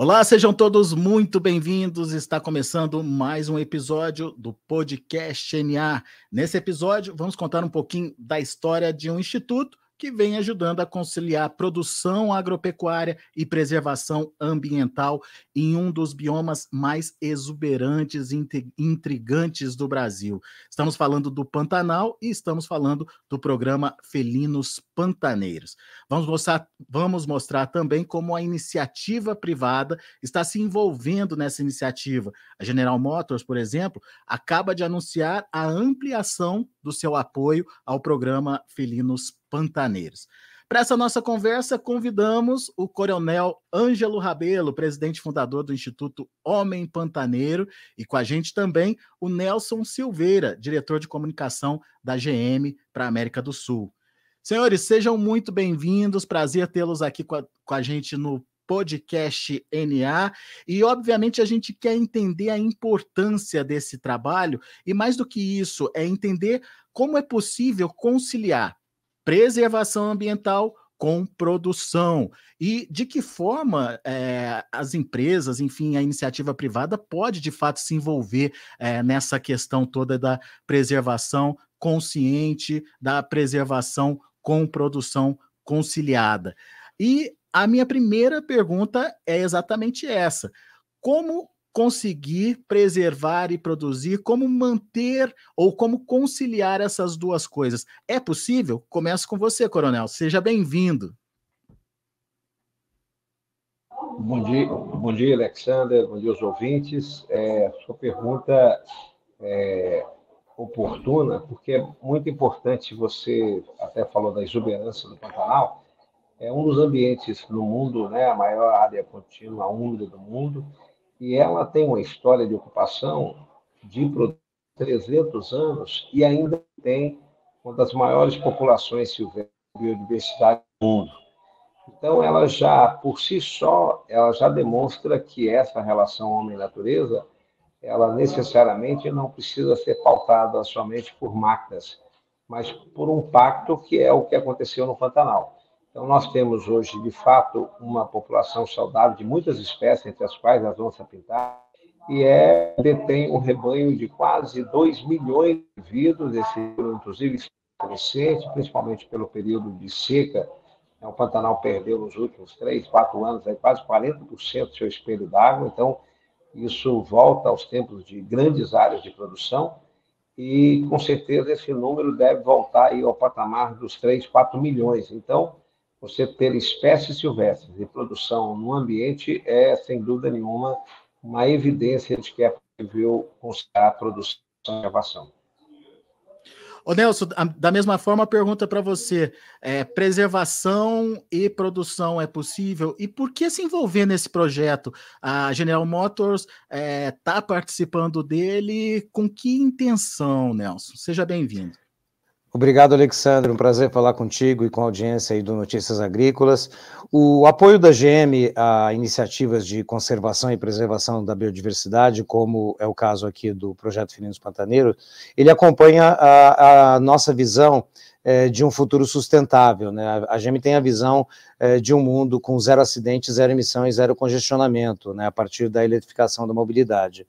Olá, sejam todos muito bem-vindos. Está começando mais um episódio do podcast NA. Nesse episódio, vamos contar um pouquinho da história de um instituto que vem ajudando a conciliar produção agropecuária e preservação ambiental em um dos biomas mais exuberantes e intrigantes do Brasil. Estamos falando do Pantanal e estamos falando do programa Felinos Pantaneiros. Vamos mostrar, vamos mostrar também como a iniciativa privada está se envolvendo nessa iniciativa. A General Motors, por exemplo, acaba de anunciar a ampliação do seu apoio ao programa Felinos pantaneiros. Para essa nossa conversa, convidamos o Coronel Ângelo Rabelo, presidente fundador do Instituto Homem Pantaneiro, e com a gente também o Nelson Silveira, diretor de comunicação da GM para a América do Sul. Senhores, sejam muito bem-vindos, prazer tê-los aqui com a, com a gente no podcast NA. E, obviamente, a gente quer entender a importância desse trabalho, e mais do que isso, é entender como é possível conciliar preservação ambiental com produção e de que forma é, as empresas, enfim, a iniciativa privada pode de fato se envolver é, nessa questão toda da preservação consciente, da preservação com produção conciliada. E a minha primeira pergunta é exatamente essa: como conseguir preservar e produzir, como manter ou como conciliar essas duas coisas. É possível? Começo com você, Coronel. Seja bem-vindo. Bom dia, bom dia, Alexander. Bom dia aos ouvintes. É, sua pergunta é oportuna, porque é muito importante. Você até falou da exuberância do Pantanal. É um dos ambientes no mundo, né, a maior área contínua úmida do mundo e ela tem uma história de ocupação de 300 anos e ainda tem uma das maiores populações silvestres de biodiversidade do mundo. Então, ela já, por si só, ela já demonstra que essa relação homem-natureza, ela necessariamente não precisa ser pautada somente por máquinas, mas por um pacto que é o que aconteceu no Pantanal. Então, nós temos hoje, de fato, uma população saudável de muitas espécies, entre as quais as onças pintadas, e é, detém um rebanho de quase 2 milhões de indivíduos, esse inclusive crescente, principalmente pelo período de seca. O Pantanal perdeu nos últimos 3, 4 anos aí, quase 40% do seu espelho d'água, então isso volta aos tempos de grandes áreas de produção e, com certeza, esse número deve voltar aí ao patamar dos 3, 4 milhões. Então, você ter espécies silvestres de produção no ambiente é, sem dúvida nenhuma, uma evidência de que é possível considerar a produção e conservação. Ô Nelson, da mesma forma, pergunta para você: é, preservação e produção é possível? E por que se envolver nesse projeto? A General Motors está é, tá participando dele. Com que intenção, Nelson? Seja bem-vindo. Obrigado, Alexandre. Um prazer falar contigo e com a audiência aí do Notícias Agrícolas. O apoio da GM a iniciativas de conservação e preservação da biodiversidade, como é o caso aqui do Projeto Fininos Pantaneiro, ele acompanha a, a nossa visão é, de um futuro sustentável. Né? A GM tem a visão é, de um mundo com zero acidentes, zero emissão e zero congestionamento, né, a partir da eletrificação da mobilidade.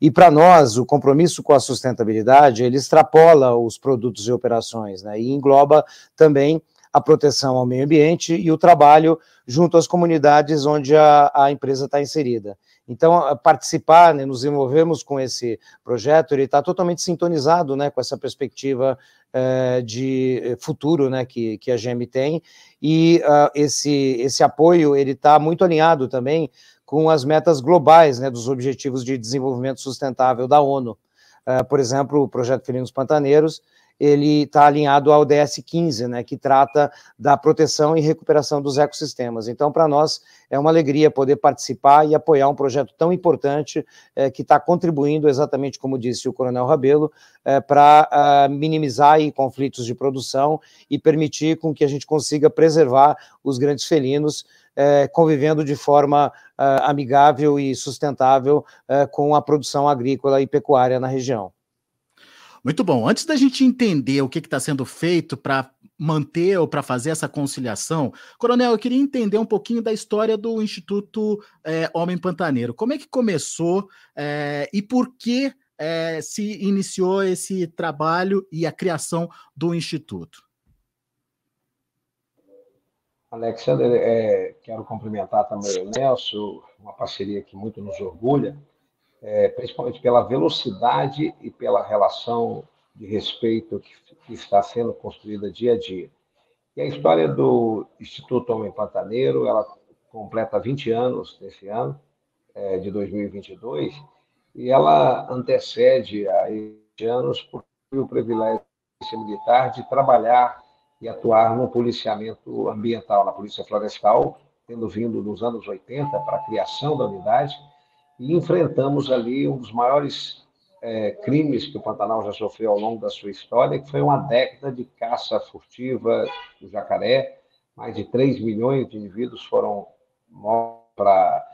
E para nós, o compromisso com a sustentabilidade, ele extrapola os produtos e operações, né, e engloba também a proteção ao meio ambiente e o trabalho junto às comunidades onde a, a empresa está inserida. Então, participar, né, nos envolvemos com esse projeto, ele está totalmente sintonizado né, com essa perspectiva eh, de futuro né, que, que a GM tem, e uh, esse, esse apoio ele está muito alinhado também com as metas globais né, dos Objetivos de Desenvolvimento Sustentável da ONU. Uh, por exemplo, o Projeto Felinos Pantaneiros, ele está alinhado ao ODS 15, né, que trata da proteção e recuperação dos ecossistemas. Então, para nós, é uma alegria poder participar e apoiar um projeto tão importante é, que está contribuindo, exatamente como disse o Coronel Rabelo, é, para uh, minimizar aí, conflitos de produção e permitir com que a gente consiga preservar os grandes felinos é, convivendo de forma uh, amigável e sustentável uh, com a produção agrícola e pecuária na região. Muito bom. Antes da gente entender o que está sendo feito para manter ou para fazer essa conciliação, Coronel, eu queria entender um pouquinho da história do Instituto é, Homem Pantaneiro. Como é que começou é, e por que é, se iniciou esse trabalho e a criação do Instituto? Alexander, é, quero cumprimentar também o Nelson, uma parceria que muito nos orgulha é, principalmente pela velocidade e pela relação de respeito que, que, está sendo construída dia a dia. E a história do Instituto Homem Pantaneiro, ela completa 20 anos nesse ano, é, de 2022, e ela antecede a 20 anos por o privilégio militar de trabalhar e atuar no policiamento ambiental, na Polícia Florestal, tendo vindo nos anos 80 para a criação da unidade, e enfrentamos ali um dos maiores é, crimes que o Pantanal já sofreu ao longo da sua história, que foi uma década de caça furtiva do jacaré. Mais de 3 milhões de indivíduos foram mortos para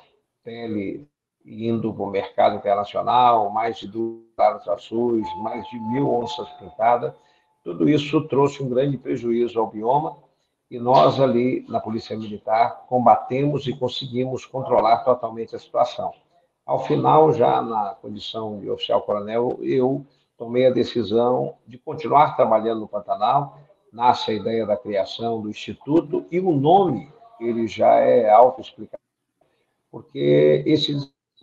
pele indo para o mercado internacional, mais de duas azuis, mais de mil onças pintadas. Tudo isso trouxe um grande prejuízo ao bioma e nós ali na Polícia Militar combatemos e conseguimos controlar totalmente a situação. Ao final, já na condição de oficial coronel, eu tomei a decisão de continuar trabalhando no Pantanal. Nasce a ideia da criação do Instituto e o nome, ele já é autoexplicativo, porque esse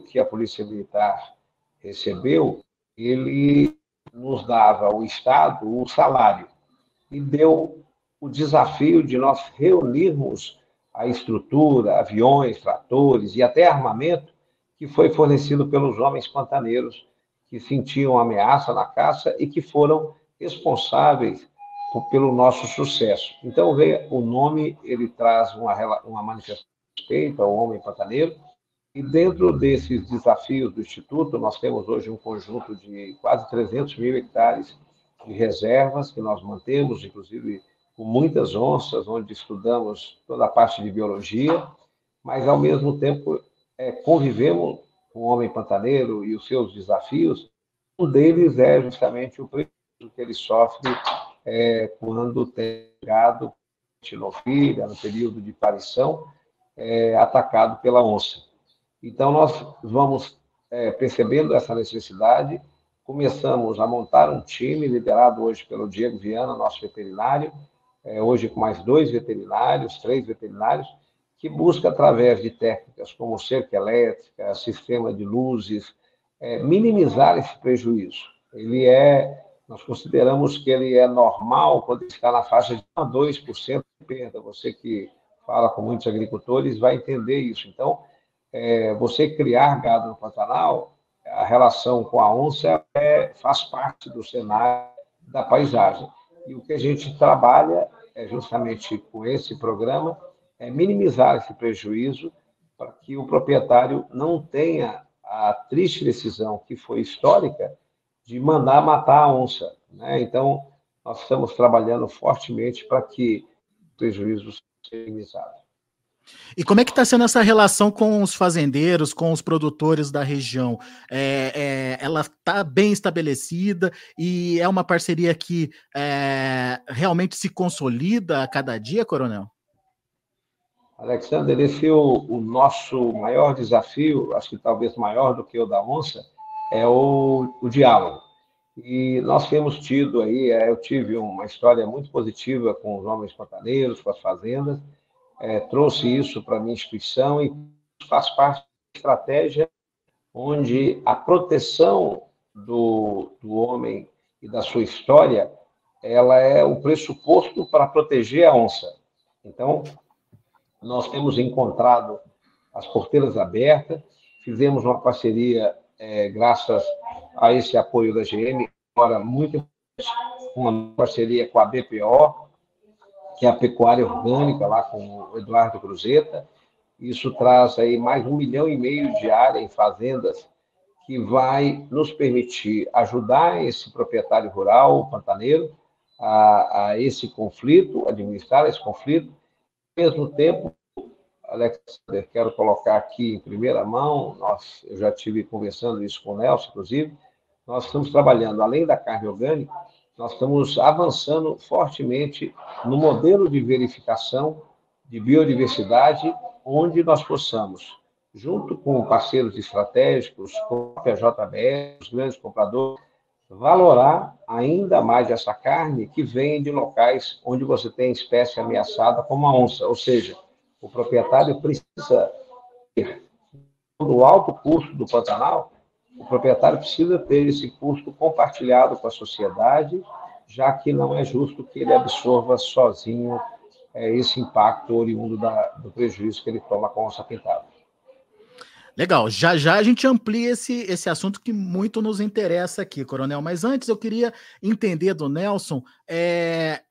que a Polícia Militar recebeu, ele nos dava, o Estado, o salário, e deu o desafio de nós reunirmos a estrutura, aviões, tratores e até armamento que foi fornecido pelos homens pantaneiros que sentiam ameaça na caça e que foram responsáveis por, pelo nosso sucesso. Então, vê, o nome ele traz uma, uma manifestação de respeito ao homem pantaneiro, e dentro desses desafios do Instituto, nós temos hoje um conjunto de quase 300 mil hectares de reservas que nós mantemos, inclusive com muitas onças, onde estudamos toda a parte de biologia, mas, ao mesmo tempo, é, convivemos com o homem pantaneiro e os seus desafios, um deles é justamente o prejuízo que ele sofre é, quando tem gado filha, no período de parição, é, atacado pela onça. Então, nós vamos é, percebendo essa necessidade, começamos a montar um time liderado hoje pelo Diego Viana, nosso veterinário, é, hoje com mais dois veterinários, três veterinários, que busca, através de técnicas como cerca elétrica, sistema de luzes, é, minimizar esse prejuízo. Ele é, nós consideramos que ele é normal quando está na faixa de 1 a 2% de perda. Você que fala com muitos agricultores vai entender isso. Então, é, você criar gado no Pantanal, a relação com a onça é, faz parte do cenário da paisagem. E o que a gente trabalha é justamente com esse programa é, minimizar esse prejuízo para que o proprietário não tenha a triste decisão, que foi histórica, de mandar matar a onça. Né? Então, nós estamos trabalhando fortemente para que o prejuízo seja minimizado. E como é que está sendo essa relação com os fazendeiros, com os produtores da região? É, é, ela está bem estabelecida e é uma parceria que é, realmente se consolida a cada dia, Coronel? Alexander, esse é o, o, nosso maior desafio, acho que talvez maior do que o da onça, é o, o diálogo. E nós temos tido aí, é, eu tive uma história muito positiva com os homens pantaneiros, com as fazendas, é, trouxe isso para a minha instituição e faz parte da estratégia onde a proteção do, do homem e da sua história, ela é o pressuposto para proteger a onça. Então, nós temos encontrado as porteiras abertas, fizemos uma parceria, é, graças a esse apoio da GM, agora muito uma parceria com a BPO, que é a pecuária orgânica, lá com o Eduardo Cruzeta. Isso traz aí mais um milhão e meio de área em fazendas, que vai nos permitir ajudar esse proprietário rural, o pantaneiro, a, a esse conflito, administrar esse conflito, mesmo tempo, Alexander, quero colocar aqui em primeira mão, nós, eu já tive conversando isso com o Nelson, inclusive, nós estamos trabalhando, além da carne orgânica, nós estamos avançando fortemente no modelo de verificação de biodiversidade, onde nós possamos, junto com parceiros estratégicos, com a JBS, os grandes compradores, valorar ainda mais essa carne que vem de locais onde você tem espécie ameaçada como a onça, ou seja, o proprietário precisa ter do alto custo do Pantanal, o proprietário precisa ter esse custo compartilhado com a sociedade, já que não é justo que ele absorva sozinho é, esse impacto oriundo da, do prejuízo que ele toma com a onça pintada. Legal, já já a gente amplia esse, esse assunto que muito nos interessa aqui, Coronel. Mas antes eu queria entender do Nelson é,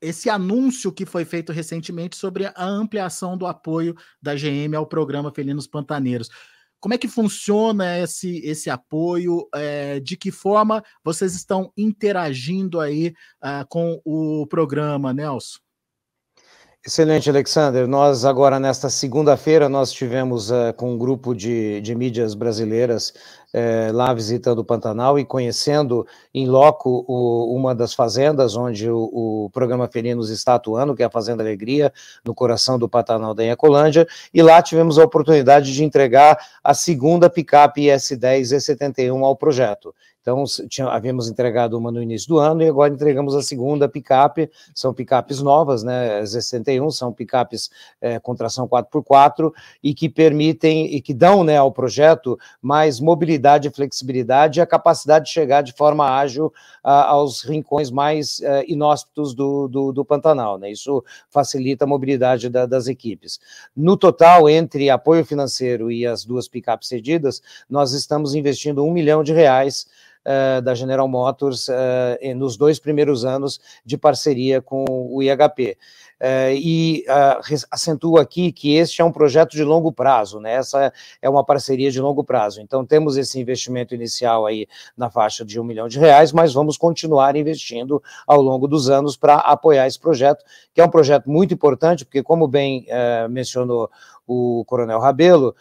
esse anúncio que foi feito recentemente sobre a ampliação do apoio da GM ao programa Felinos Pantaneiros. Como é que funciona esse, esse apoio? É, de que forma vocês estão interagindo aí uh, com o programa, Nelson? Excelente, Alexander. Nós agora, nesta segunda-feira, nós tivemos uh, com um grupo de, de mídias brasileiras uh, lá visitando o Pantanal e conhecendo em loco o, uma das fazendas onde o, o, programa Felinos está atuando, que é a Fazenda Alegria, no coração do Pantanal da Ecolândia, e lá tivemos a oportunidade de entregar a segunda picape S10 E71 ao projeto. Então, tinha, havíamos entregado uma no início do ano e agora entregamos a segunda picape. São picapes novas, né? Z61, são picapes é, com tração 4x4 e que permitem e que dão né, ao projeto mais mobilidade flexibilidade e a capacidade de chegar de forma ágil a, aos rincões mais é, inóspitos do, do, do, Pantanal. Né? Isso facilita a mobilidade da, das equipes. No total, entre apoio financeiro e as duas picapes cedidas, nós estamos investindo um milhão de reais uh, da General Motors uh, nos dois primeiros anos de parceria com o IHP. Uh, e uh, acentuo aqui que este é um projeto de longo prazo, né? Essa é uma parceria de longo prazo. Então, temos esse investimento inicial aí na faixa de um milhão de reais, mas vamos continuar investindo ao longo dos anos para apoiar esse projeto, que é um projeto muito importante, porque, como bem uh, mencionou o Coronel Rabelo,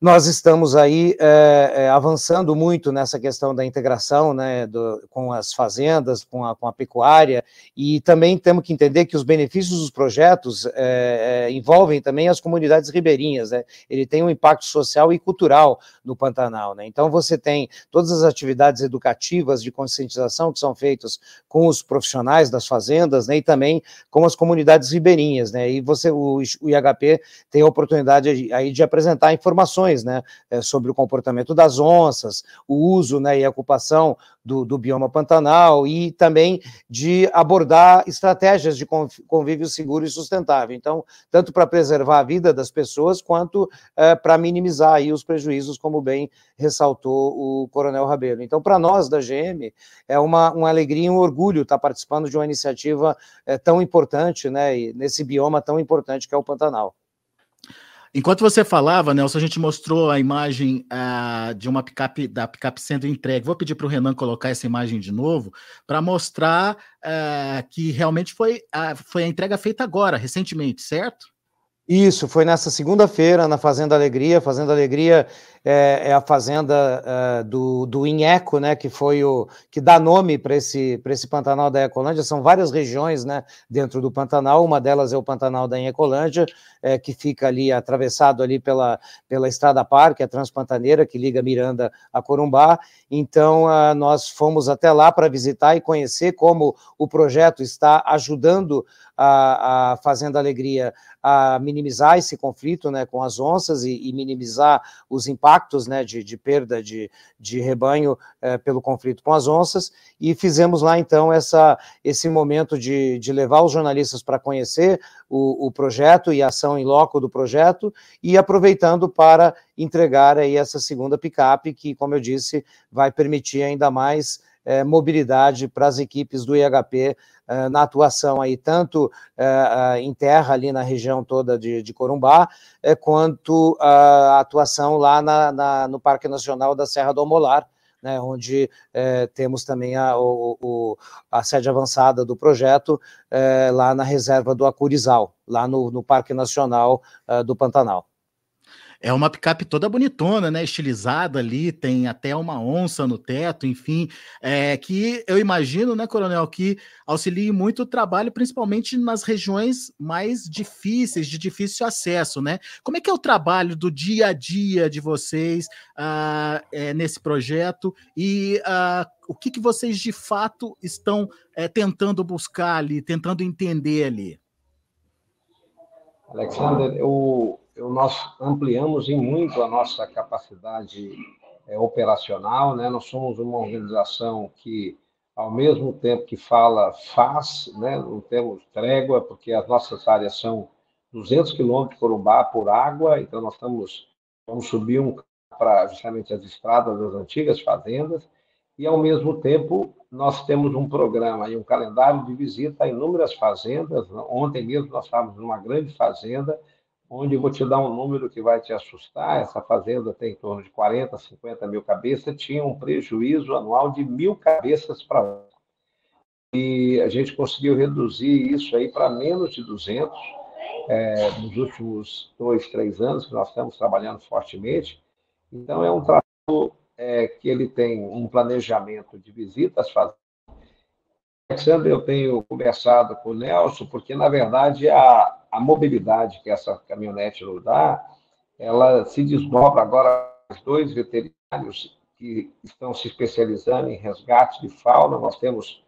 nós estamos aí é, é, avançando muito nessa questão da integração né, do, com as fazendas, com a, com a, pecuária, e também temos que entender que os benefícios dos projetos é, envolvem também as comunidades ribeirinhas, né? ele tem um impacto social e cultural no Pantanal. Né? Então, você tem todas as atividades educativas de conscientização que são feitas com os profissionais das fazendas né, e também com as comunidades ribeirinhas. Né? E você, o, o IHP tem a oportunidade aí de apresentar informações né, é, sobre o comportamento das onças, o uso né, e a ocupação do, do bioma pantanal e também de abordar estratégias de convívio seguro e sustentável. Então, tanto para preservar a vida das pessoas quanto é, para minimizar aí os prejuízos, como bem ressaltou o Coronel Rabelo. Então, para nós da GM, é uma, uma alegria e um orgulho estar participando de uma iniciativa é, tão importante, né, nesse bioma tão importante que é o Pantanal. Enquanto você falava, Nelson, a gente mostrou a imagem uh, de uma picape, da picape sendo entregue. Vou pedir para o Renan colocar essa imagem de novo para mostrar uh, que realmente foi a, foi a entrega feita agora, recentemente, certo? Isso, foi nessa segunda-feira, na Fazenda Alegria. Fazenda Alegria é, é a fazenda é, do, do Inheco, né, que foi o que dá nome para esse, esse Pantanal da Ecolândia. São várias regiões né, dentro do Pantanal, uma delas é o Pantanal da Ecolândia, é, que fica ali atravessado ali pela, pela Estrada Parque, a Transpantaneira, que liga Miranda a Corumbá. Então, uh, nós fomos até lá para visitar e conhecer como o projeto está ajudando a, a Fazenda Alegria a minimizar esse conflito né, com as onças e, e minimizar os impactos né, de, de perda de, de rebanho é, pelo conflito com as onças, e fizemos lá então essa, esse momento de, de levar os jornalistas para conhecer o, o, projeto e a ação em loco do projeto, e aproveitando para entregar aí essa segunda picape, que, como eu disse, vai permitir ainda mais é, mobilidade para as equipes do IHP na atuação aí, tanto é, em terra, ali na região toda de, de Corumbá, quanto a atuação lá na, na, no Parque Nacional da Serra do Amolar, né, onde temos também a, o, o, a sede avançada do projeto lá na reserva do Acurizal, lá no, no Parque Nacional do Pantanal. É uma picape toda bonitona, né? Estilizada ali, tem até uma onça no teto, enfim, é, que eu imagino, né, Coronel, que auxilie muito o trabalho, principalmente nas regiões mais difíceis, de difícil acesso, né? Como é que é o trabalho do dia a dia de vocês uh, é, nesse projeto e uh, o que, que vocês de fato estão é, tentando buscar ali, tentando entender ali? Alexander, o, nós ampliamos em muito a nossa capacidade é, operacional, né? Nós somos uma organização que, ao mesmo tempo que fala, faz, né? Não temos trégua, porque as nossas áreas são 200 quilômetros por Corumbá por água, então nós estamos vamos subir um para justamente as estradas das antigas fazendas e ao mesmo tempo nós temos um programa e um calendário de visita a inúmeras fazendas. Ontem mesmo nós estávamos numa grande fazenda onde eu vou te dar um número que vai te assustar. Essa fazenda tem em torno de 40, 50 mil cabeças, tinha um prejuízo anual de mil cabeças para e a gente conseguiu reduzir isso aí para menos de 200 é, nos últimos dois, três anos que nós estamos trabalhando fortemente. Então é um trabalho é, que ele tem um planejamento de visitas fazendas Alexandre, eu tenho conversado com o Nelson, porque, na verdade, a, a mobilidade que essa caminhonete nos dá, ela se desdobra agora os dois veterinários que estão se especializando em resgate de fauna. Nós temos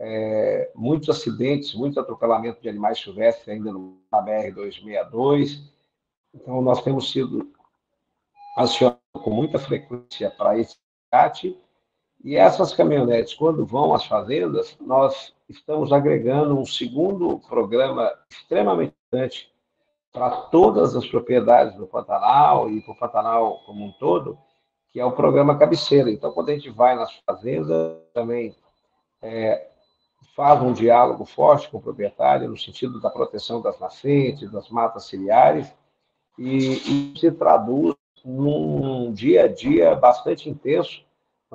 é, muitos acidentes, muito atropelamento de animais silvestres ainda no BR-262. Então, nós temos sido acionados com muita frequência para esse resgate e essas caminhonetes, quando vão às fazendas, nós estamos agregando um segundo programa extremamente importante para todas as propriedades do Pantanal e para o Pantanal como um todo, que é o programa Cabeceira. Então, quando a gente vai nas fazendas, também é, faz um diálogo forte com o proprietário no sentido da proteção das nascentes, das matas ciliares, e, e se traduz num dia a dia bastante intenso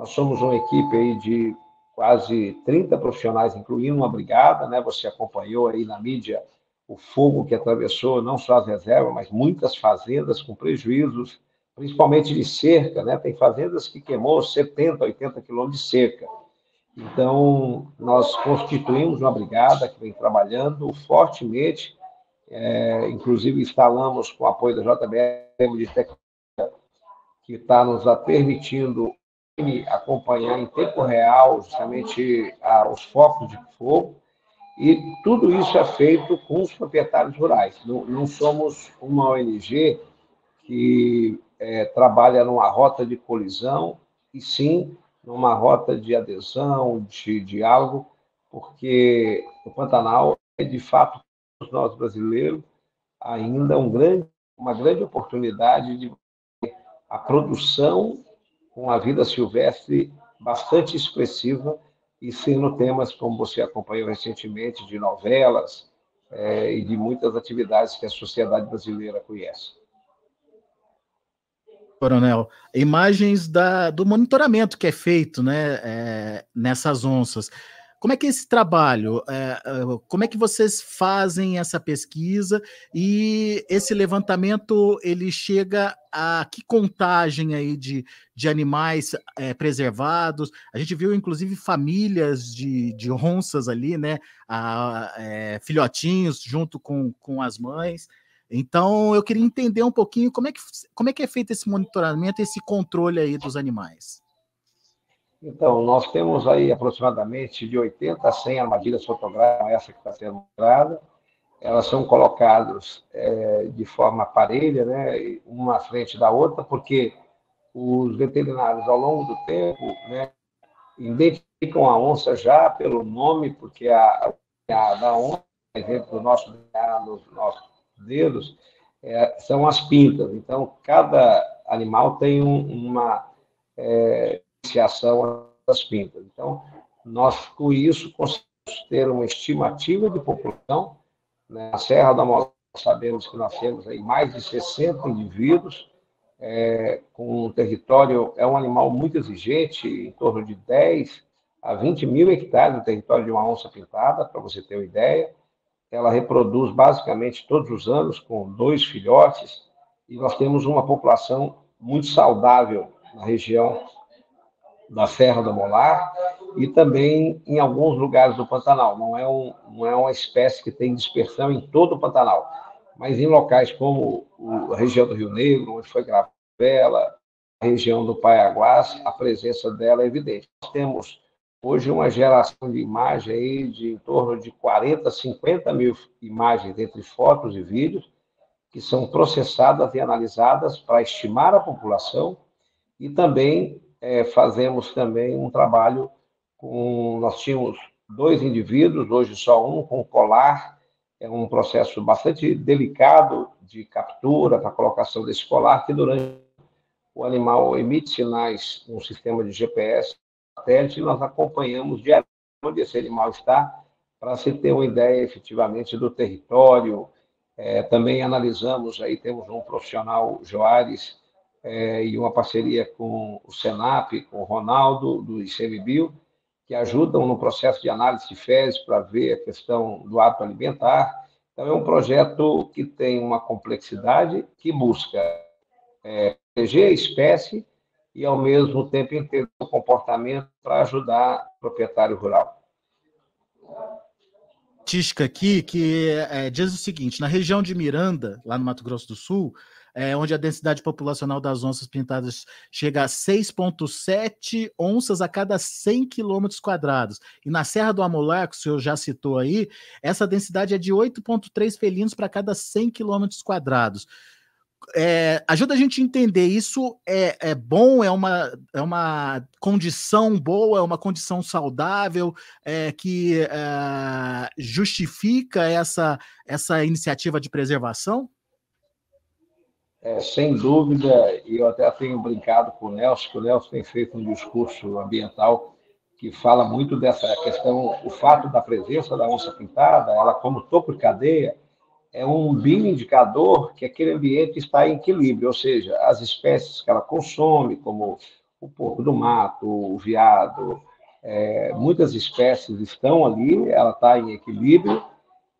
nós somos uma equipe aí de quase 30 profissionais, incluindo uma brigada, né? Você acompanhou aí na mídia o fogo que atravessou não só as reservas, mas muitas fazendas com prejuízos, principalmente de cerca, né? Tem fazendas que queimou 70, 80 quilômetros de cerca. Então, nós constituímos uma brigada que vem trabalhando fortemente, é, inclusive instalamos com o apoio da JBR de tecnologia, que está nos permitindo acompanhar em tempo real justamente ah, os focos de fogo, e tudo isso é feito com os proprietários rurais. Não, não somos uma ONG que é, trabalha numa rota de colisão, e sim numa rota de adesão, de diálogo, porque o Pantanal é, de fato, para nós brasileiros, ainda um grande, uma grande oportunidade de a produção com a vida silvestre bastante expressiva e sendo temas, como você acompanhou recentemente, de novelas é, e de muitas atividades que a sociedade brasileira conhece. Coronel, imagens da, do monitoramento que é feito né, é, nessas onças. Como é que é esse trabalho? É, é, como é que vocês fazem essa pesquisa e esse levantamento ele chega a que contagem aí de, de animais é, preservados? A gente viu inclusive famílias de, de onças ali, né? A, é, filhotinhos junto com, com as mães. Então eu queria entender um pouquinho como é que, como é, que é feito esse monitoramento, esse controle aí dos animais. Então, nós temos aí aproximadamente de 80 a 100 armadilhas fotográficas, essa que está sendo mostrada. Elas são colocadas é, de forma parelha, né, uma à frente da outra, porque os veterinários, ao longo do tempo, né, identificam a onça já pelo nome, porque a, a da onça, por exemplo, do nosso nos nossos dedos, é, são as pintas. Então, cada animal tem um, uma é, iniciação das pintas. Então, nós, com isso, conseguimos ter uma estimativa de população. Né? Na Serra da Moléstia, sabemos que nós temos aí mais de 60 indivíduos, é, com um território, é um animal muito exigente, em torno de 10 a 20 mil hectares no território de uma onça pintada, para você ter uma ideia. Ela reproduz basicamente todos os anos com dois filhotes, e nós temos uma população muito saudável na região da Serra do Molar e também em alguns lugares do Pantanal. Não é, um, não é uma espécie que tem dispersão em todo o Pantanal, mas em locais como a região do Rio Negro, onde foi Gravela, a região do Paiaguás, a presença dela é evidente. Nós temos hoje uma geração de imagem aí de em torno de 40, 50 mil imagens entre fotos e vídeos, que são processadas e analisadas para estimar a população e também é, fazemos também um trabalho com nós tínhamos dois indivíduos, hoje só um com colar, é um processo bastante delicado de captura para colocação desse colar que durante o animal emite sinais no sistema de GPS satélite e nós acompanhamos diariamente onde esse animal está, para se ter uma ideia efetivamente do território. É, também analisamos, aí temos um profissional, Joares, é, e uma parceria com o Senap, com o Ronaldo, do ICMBio, que ajudam no processo de análise de fezes para ver a questão do hábito alimentar. Então, é um projeto que tem uma complexidade que busca é, proteger a espécie e, ao mesmo tempo, entender o comportamento para ajudar o proprietário rural. Estatística aqui que é, diz o seguinte: na região de Miranda, lá no Mato Grosso do Sul, é, onde a densidade populacional das onças pintadas chega a 6,7 onças a cada 100 quilômetros quadrados. E na Serra do Amolar, que o senhor já citou aí, essa densidade é de 8,3 felinos para cada 100 quilômetros quadrados é, ajuda a gente a entender isso é, é bom, é uma, é uma condição boa, é uma condição saudável é, que é, justifica essa, essa iniciativa de preservação? É, sem dúvida, e eu até tenho brincado com o Nelson, que o Nelson tem feito um discurso ambiental que fala muito dessa questão, o fato da presença da onça pintada, ela como topo de cadeia, é um bioindicador que aquele ambiente está em equilíbrio, ou seja, as espécies que ela consome, como o porco do mato, o veado, é, muitas espécies estão ali, ela está em equilíbrio,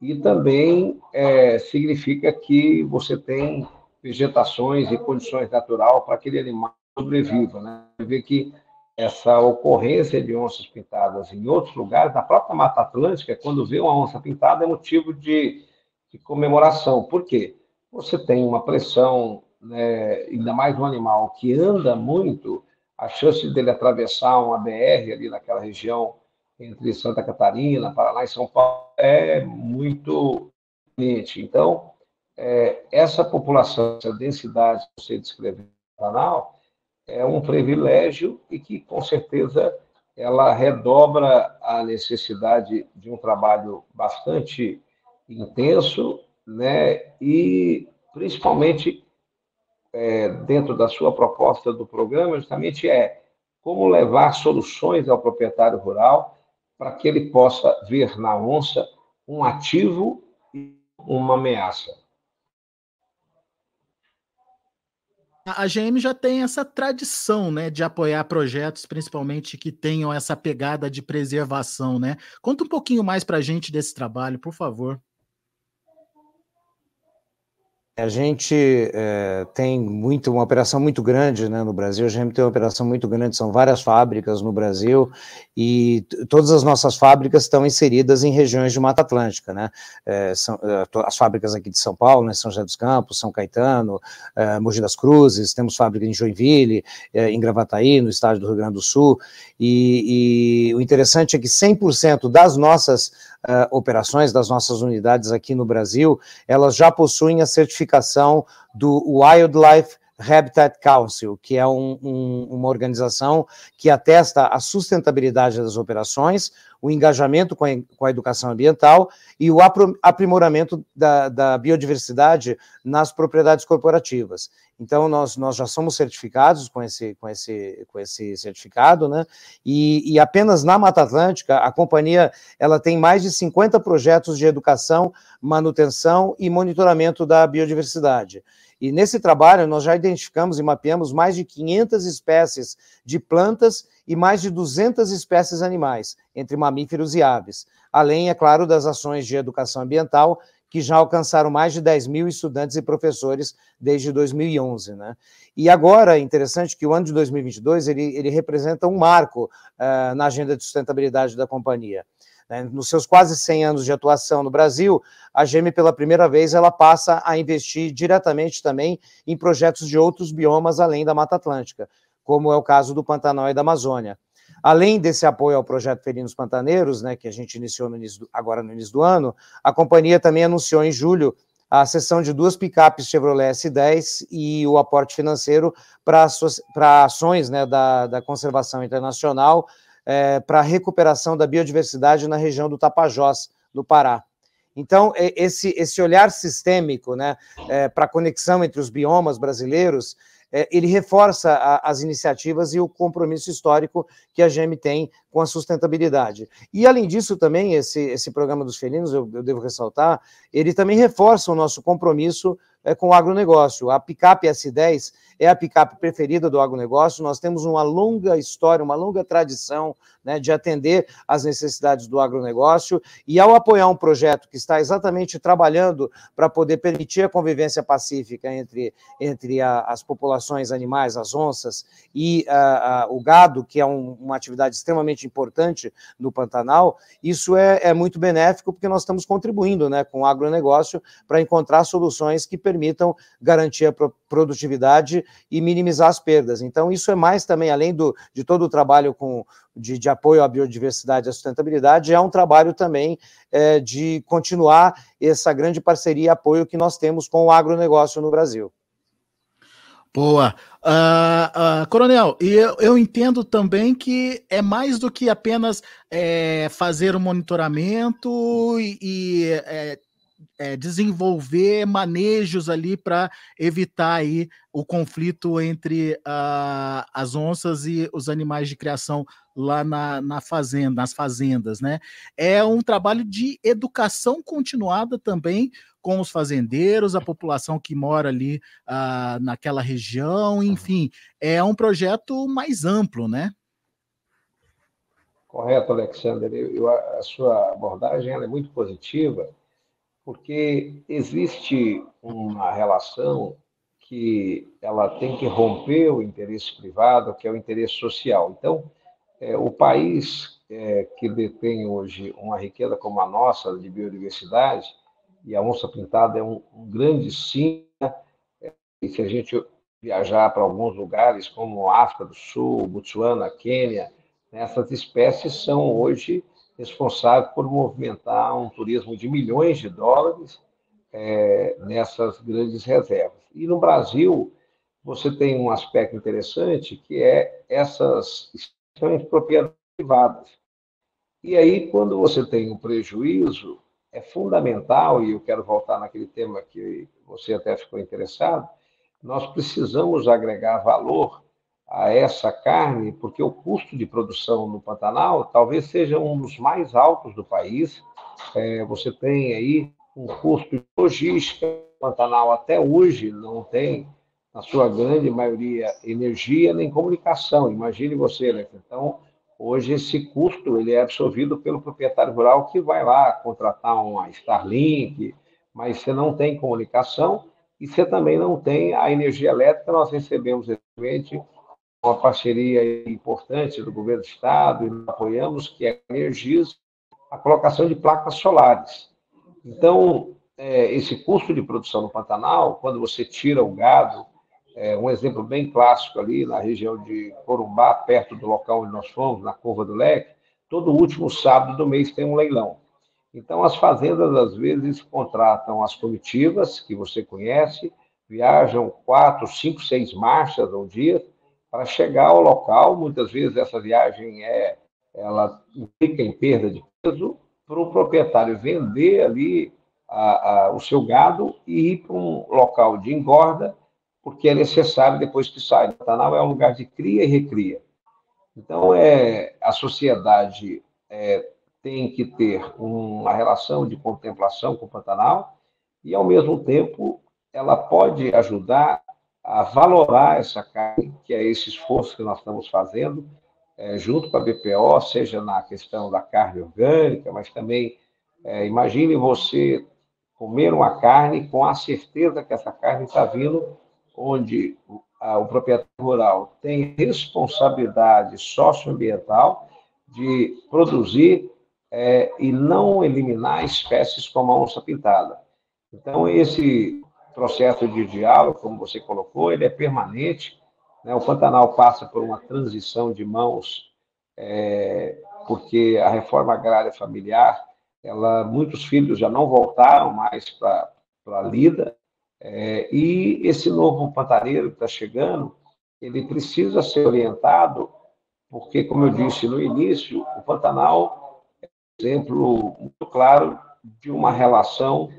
e também é, significa que você tem vegetações e condições naturais para aquele animal sobreviva. Né? Vê que essa ocorrência de onças pintadas em outros lugares, na própria Mata Atlântica, quando vê uma onça pintada, é motivo de de comemoração. Por quê? Você tem uma pressão, né, ainda mais um animal que anda muito, a chance dele atravessar uma BR ali naquela região entre Santa Catarina, Paraná e São Paulo é muito. Então, é, essa população, essa densidade que você descreveu no canal, é um privilégio e que, com certeza, ela redobra a necessidade de um trabalho bastante intenso, né? E principalmente é, dentro da sua proposta do programa, justamente é como levar soluções ao proprietário rural para que ele possa ver na onça um ativo e uma ameaça. A GM já tem essa tradição, né, de apoiar projetos, principalmente que tenham essa pegada de preservação, né? Conta um pouquinho mais para a gente desse trabalho, por favor. A gente é, tem muito, uma operação muito grande né, no Brasil, a gente tem uma operação muito grande, são várias fábricas no Brasil, e todas as nossas fábricas estão inseridas em regiões de Mata Atlântica, né? É, são, é, as fábricas aqui de São Paulo, né, São José dos Campos, São Caetano, é, Mogi das Cruzes, temos fábrica em Joinville, é, em Gravataí, no estado do Rio Grande do Sul, e, e o interessante é que 100% das nossas uh, operações das nossas unidades aqui no Brasil, elas já possuem a certificação do Wildlife Habitat Council, que é um, um, uma organização que atesta a sustentabilidade das operações, o engajamento com a, com a educação ambiental e o aprimoramento da, da, biodiversidade nas propriedades corporativas. Então, nós, nós já somos certificados com esse, com esse, com esse certificado, né? E, e apenas na Mata Atlântica, a companhia ela tem mais de 50 projetos de educação, manutenção e monitoramento da biodiversidade. E nesse trabalho, nós já identificamos e mapeamos mais de 500 espécies de plantas e mais de 200 espécies animais, entre mamíferos e aves, além, é claro, das ações de educação ambiental que já alcançaram mais de 10 mil estudantes e professores desde 2011. Né? E agora, é interessante que o ano de 2022 ele, ele representa um marco uh, na agenda de sustentabilidade da companhia. Né? Nos seus quase 100 anos de atuação no Brasil, a GEME, pela primeira vez, ela passa a investir diretamente também em projetos de outros biomas além da Mata Atlântica, como é o caso do Pantanal e da Amazônia. Além desse apoio ao projeto Felinos Pantaneiros, né, que a gente iniciou no do, agora no início do ano, a companhia também anunciou em julho a cessão de duas picapes Chevrolet S10 e o aporte financeiro para ações né, da, da conservação internacional é, para a recuperação da biodiversidade na região do Tapajós, no Pará. Então, esse, esse olhar sistêmico né, é, para a conexão entre os biomas brasileiros é, ele reforça a, as iniciativas e o compromisso histórico que a GEM tem com a sustentabilidade. E, além disso, também, esse, esse programa dos felinos, eu, eu devo ressaltar, ele também reforça o nosso compromisso é, com o agronegócio. A picape S10 é a picape preferida do agronegócio. Nós temos uma longa história, uma longa tradição né, de atender às necessidades do agronegócio. E ao apoiar um projeto que está exatamente trabalhando para poder permitir a convivência pacífica entre, entre a, as populações animais, as onças, e a, a, o gado, que é um, uma atividade extremamente importante no Pantanal, isso é, é muito benéfico porque nós estamos contribuindo né, com o agronegócio para encontrar soluções que permitam garantir a produtividade e minimizar as perdas. Então, isso é mais também, além do, de todo o trabalho com, de, de apoio à biodiversidade e à sustentabilidade, é um trabalho também é, de continuar essa grande parceria e apoio que nós temos com o agronegócio no Brasil. Boa. Uh, uh, coronel, e eu, eu, entendo também que é mais do que apenas é, fazer o um monitoramento e, e é, é, desenvolver manejos ali para evitar aí o conflito entre uh, as onças e os animais de criação lá na, na fazenda, nas fazendas, né? É um trabalho de educação continuada também com os fazendeiros, a população que mora ali uh, naquela região, enfim, é um projeto mais amplo, né? Correto, Alexander. Eu, eu, a sua abordagem é muito positiva porque existe uma relação que ela tem que romper o interesse privado, que é o interesse social. Então, é, o país é, que detém hoje uma riqueza como a nossa de biodiversidade, e a onça pintada é um, um grande sim, é, e se a gente viajar para alguns lugares como África do Sul, Botsuana, Quênia, né, essas espécies são hoje responsável por movimentar um turismo de milhões de dólares é, nessas grandes reservas. E no Brasil, você tem um aspecto interessante, que é essas expressões propriedades privadas. E aí, quando você tem um prejuízo, é fundamental, e eu quero voltar naquele tema que você até ficou interessado, nós precisamos agregar valor a essa carne, porque o custo de produção no Pantanal talvez seja um dos mais altos do país. É, você tem aí um custo de logística. O Pantanal até hoje não tem, na sua grande maioria, energia nem comunicação. Imagine você, né? Então, hoje esse custo ele é absorvido pelo proprietário rural que vai lá contratar uma Starlink, mas você não tem comunicação e você também não tem a energia elétrica. Nós recebemos recentemente uma parceria importante do governo do estado e apoiamos, que é a Energisa, a colocação de placas solares. Então, é, esse custo de produção no Pantanal, quando você tira o gado, é, um exemplo bem clássico ali na região de Corumbá, perto do local onde nós fomos, na Curva do Leque, todo último sábado do mês tem um leilão. Então, as fazendas, às vezes, contratam as comitivas, que você conhece, viajam quatro, cinco, seis marchas ao dia, para chegar ao local. Muitas vezes essa viagem é, ela implica em perda de peso para o proprietário vender ali a, a, o seu gado e ir para um local de engorda, porque é necessário depois que sai. O Pantanal é um lugar de cria e recria. Então, é, a sociedade é, tem que ter uma relação de contemplação com o Pantanal e, ao mesmo tempo, ela pode ajudar a valorar essa carne, que é esse esforço que nós estamos fazendo, é, junto com a BPO, seja na questão da carne orgânica, mas também é, imagine você comer uma carne com a certeza que essa carne está vindo onde o, a, o proprietário rural tem responsabilidade socioambiental de produzir é, e não eliminar espécies como a onça pintada. Então, esse processo de diálogo, como você colocou, ele é permanente. Né? O Pantanal passa por uma transição de mãos, é, porque a reforma agrária familiar, ela, muitos filhos já não voltaram mais para a lida, é, e esse novo pantaneiro que está chegando, ele precisa ser orientado, porque, como eu disse no início, o Pantanal é um exemplo muito claro de uma relação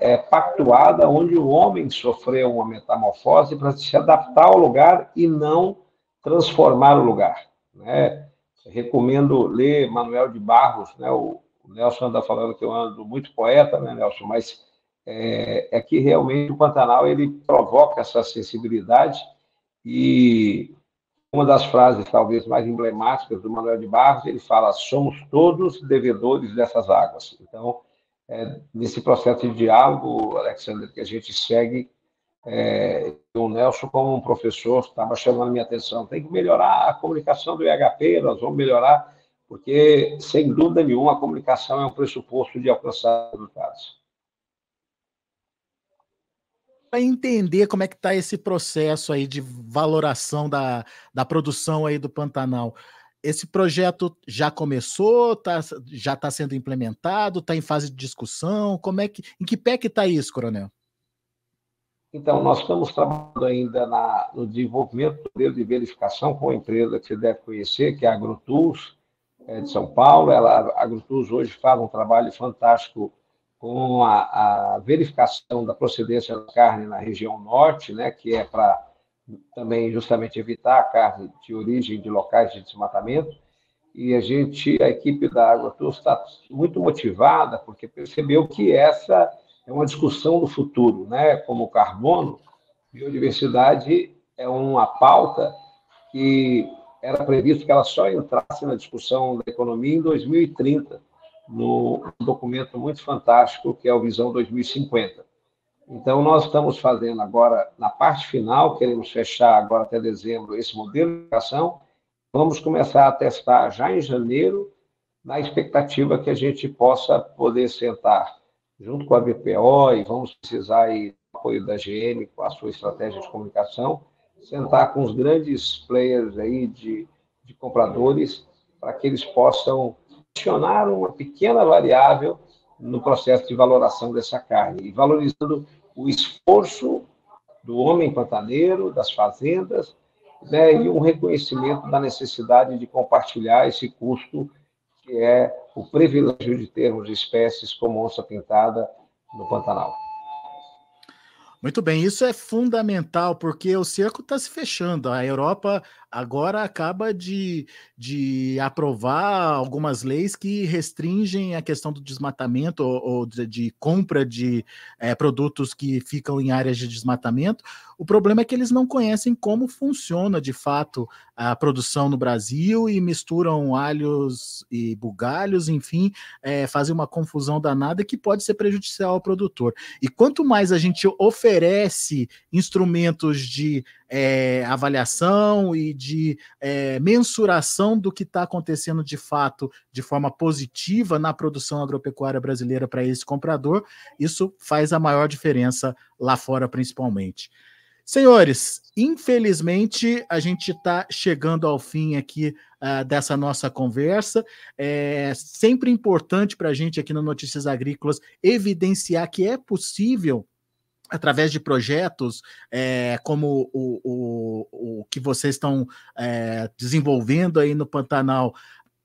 é, pactuada onde o homem sofreu uma metamorfose para se adaptar ao lugar e não transformar o lugar. Né? Recomendo ler Manuel de Barros, né? o, Nelson anda falando que eu ando muito poeta, né, Nelson? Mas é, é que realmente o Pantanal ele provoca essa sensibilidade e uma das frases talvez mais emblemáticas do Manuel de Barros, ele fala: somos todos devedores dessas águas. Então, é, nesse processo de diálogo, Alexandre, que a gente segue, é, o Nelson, como um professor, estava chamando minha atenção, tem que melhorar a comunicação do IHP, nós vamos melhorar, porque, sem dúvida nenhuma, a comunicação é um pressuposto de alcançar resultados. Para entender como é que está esse processo aí de valoração da, da produção aí do Pantanal, esse projeto já começou, tá, já está sendo implementado, está em fase de discussão? Como é que, em que pé que está isso, Coronel? Então, nós estamos trabalhando ainda na, no desenvolvimento do modelo de verificação com a empresa que você deve conhecer, que é a AgroTools, é, de São Paulo. Ela, a AgroTools hoje faz um trabalho fantástico com a, a verificação da procedência da carne na região norte, né, que é para também justamente evitar a carne de origem de locais de desmatamento. E a gente, a equipe da AgroTour está muito motivada porque percebeu que essa é uma discussão do futuro, né? Como carbono, biodiversidade é uma pauta que era previsto que ela só entrasse na discussão da economia em 2030, no documento muito fantástico que é o Visão 2050. Então, nós estamos fazendo agora, na parte final, queremos fechar agora até dezembro esse modelo de educação. Vamos começar a testar já em janeiro, na expectativa que a gente possa poder sentar junto com a BPO e vamos precisar aí do apoio da GM com a sua estratégia de comunicação, sentar com os grandes players aí de, de compradores para que eles possam adicionar uma pequena variável no processo de valoração dessa carne e valorizando o esforço do homem pantaneiro, das fazendas, né, e um reconhecimento da necessidade de compartilhar esse custo que é o privilégio de termos espécies como onça pintada no Pantanal. Muito bem, isso é fundamental, porque o cerco está se fechando. A Europa agora acaba de, de aprovar algumas leis que restringem a questão do desmatamento ou, ou de, de, compra de é, produtos que ficam em áreas de desmatamento. O problema é que eles não conhecem como funciona de fato a produção no Brasil e misturam alhos e bugalhos, enfim, é, fazem uma confusão danada que pode ser prejudicial ao produtor. E quanto mais a gente oferece instrumentos de é, avaliação e de é, mensuração do que está acontecendo de fato de forma positiva na produção agropecuária brasileira para esse comprador, isso faz a maior diferença lá fora, principalmente. Senhores, infelizmente a gente está chegando ao fim aqui uh, dessa nossa conversa. É sempre importante para a gente aqui no Notícias Agrícolas evidenciar que é possível através de projetos é, como o, o, o, que vocês estão é, desenvolvendo aí no Pantanal,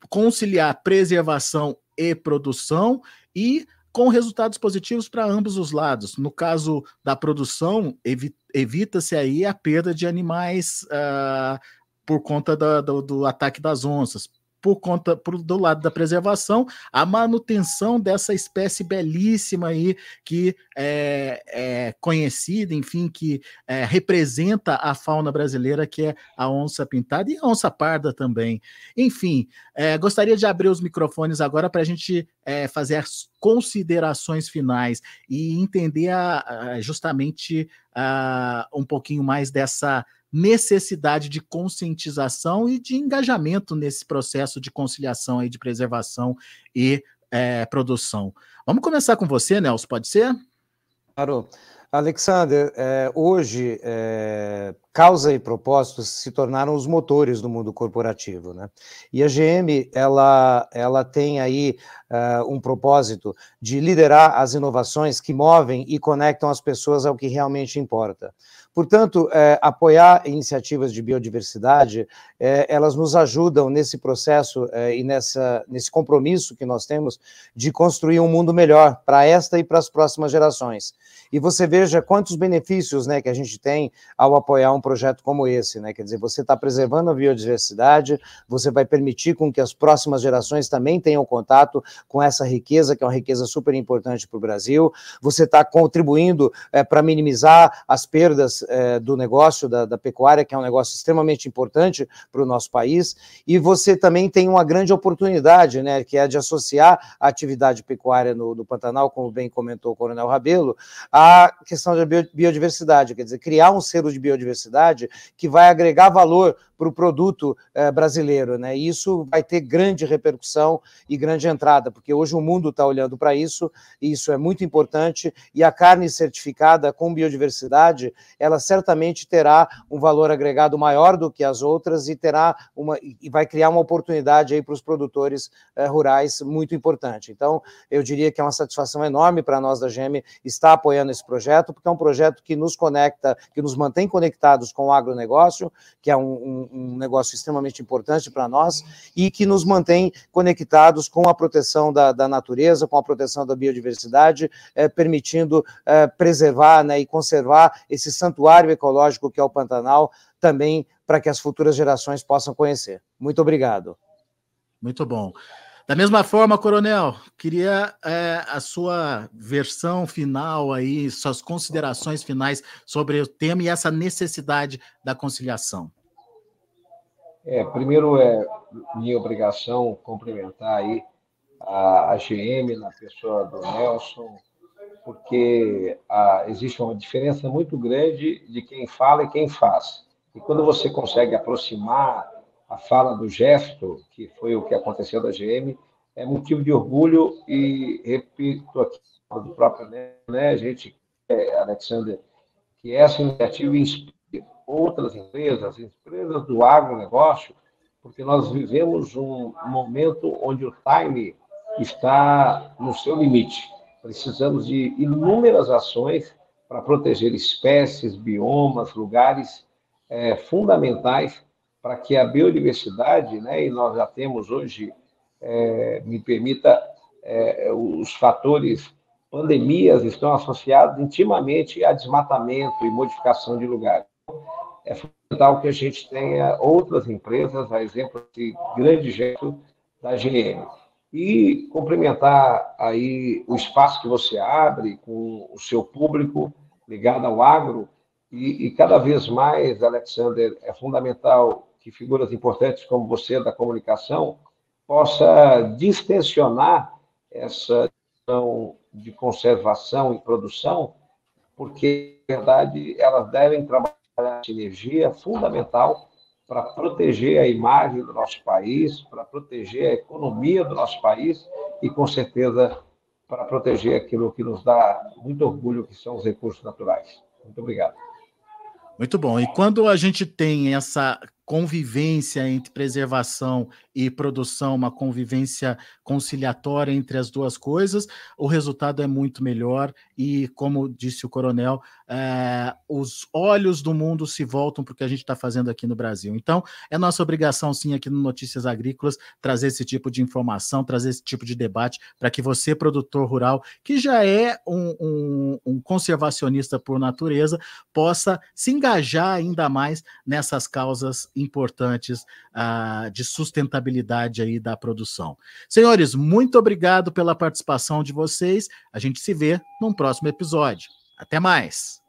conciliar preservação e produção e com resultados positivos para ambos os lados. No caso da produção, evi evita-se aí a perda de animais uh, por conta do, do, ataque das onças. Por conta por, do lado da preservação, a manutenção dessa espécie belíssima aí que é, é conhecida, enfim, que é, representa a fauna brasileira, que é a onça pintada e a onça parda também. Enfim, é, gostaria de abrir os microfones agora para a gente é, fazer as considerações finais e entender a, a, justamente a, um pouquinho mais dessa necessidade de conscientização e de engajamento nesse processo de conciliação aí de preservação e é, produção. Vamos começar com você, Nelson, pode ser? Claro. Alexander, é, hoje é, causa e propósitos se tornaram os motores do mundo corporativo, né? E a GM ela ela tem aí uh, um propósito de liderar as inovações que movem e conectam as pessoas ao que realmente importa. Portanto, é, apoiar iniciativas de biodiversidade, é, elas nos ajudam nesse processo é, e nessa, nesse compromisso que nós temos de construir um mundo melhor para esta e para as próximas gerações. E você veja quantos benefícios né, que a gente tem ao apoiar um projeto como esse. Né? Quer dizer, você está preservando a biodiversidade, você vai permitir com que as próximas gerações também tenham contato com essa riqueza, que é uma riqueza super importante para o Brasil, você está contribuindo é, para minimizar as perdas é, do negócio da, da, pecuária, que é um negócio extremamente importante para o nosso país, e você também tem uma grande oportunidade, né, que é de associar a atividade pecuária no, Pantanal, como bem comentou o Coronel Rabelo, à questão da biodiversidade, quer dizer, criar um selo de biodiversidade que vai agregar valor para o produto eh, brasileiro, né? E isso vai ter grande repercussão e grande entrada, porque hoje o mundo está olhando para isso, e isso é muito importante, e a carne certificada com biodiversidade, ela certamente terá um valor agregado maior do que as outras e terá uma e vai criar uma oportunidade aí para os produtores eh, rurais muito importante. Então, eu diria que é uma satisfação enorme para nós da GM estar apoiando esse projeto, porque é um projeto que nos conecta, que nos mantém conectados com o agronegócio, que é um, um um negócio extremamente importante para nós e que nos mantém conectados com a proteção da, da natureza, com a proteção da biodiversidade, é, permitindo é, preservar né, e conservar esse santuário ecológico que é o Pantanal, também para que as futuras gerações possam conhecer. Muito obrigado. Muito bom. Da mesma forma, Coronel, queria é, a sua versão final aí, suas considerações finais sobre o tema e essa necessidade da conciliação. É, primeiro é minha obrigação cumprimentar aí a, a GM na pessoa do Nelson, porque a, existe uma diferença muito grande de quem fala e quem faz. E quando você consegue aproximar a fala do gesto, que foi o que aconteceu da GM, é motivo de orgulho e repito aqui do próprio né, a gente, é, Alexander, que essa iniciativa inspira outras empresas, empresas do agronegócio, porque nós vivemos um momento onde o time está no seu limite. Precisamos de inúmeras ações para proteger espécies, biomas, lugares é, fundamentais para que a biodiversidade, né, e nós já temos hoje, é, me permita, é, os fatores pandemias estão associados intimamente a desmatamento e modificação de lugares é fundamental que a gente tenha outras empresas, a exemplo de grande gesto da GM. E complementar aí o espaço que você abre com o seu público ligado ao agro, e, e cada vez mais, Alexander, é fundamental que figuras importantes como você da comunicação possa distensionar essa questão de conservação e produção, porque, na verdade, elas devem trabalhar a sinergia é fundamental para proteger a imagem do nosso país, para proteger a economia do nosso país e, com certeza, para proteger aquilo que nos dá muito orgulho, que são os recursos naturais. Muito obrigado. Muito bom. E quando a gente tem essa convivência entre preservação e produção, uma convivência conciliatória entre as duas coisas, o resultado é muito melhor e, como disse o coronel, é, os olhos do mundo se voltam para o que a gente está fazendo aqui no Brasil. Então, é nossa obrigação, sim, aqui no Notícias Agrícolas, trazer esse tipo de informação, trazer esse tipo de debate para que você, produtor rural, que já é um, um, um conservacionista por natureza, possa se engajar ainda mais nessas causas importantes uh, de sustentabilidade aí da produção. Senhores, muito obrigado pela participação de vocês. A gente se vê num próximo episódio. Até mais!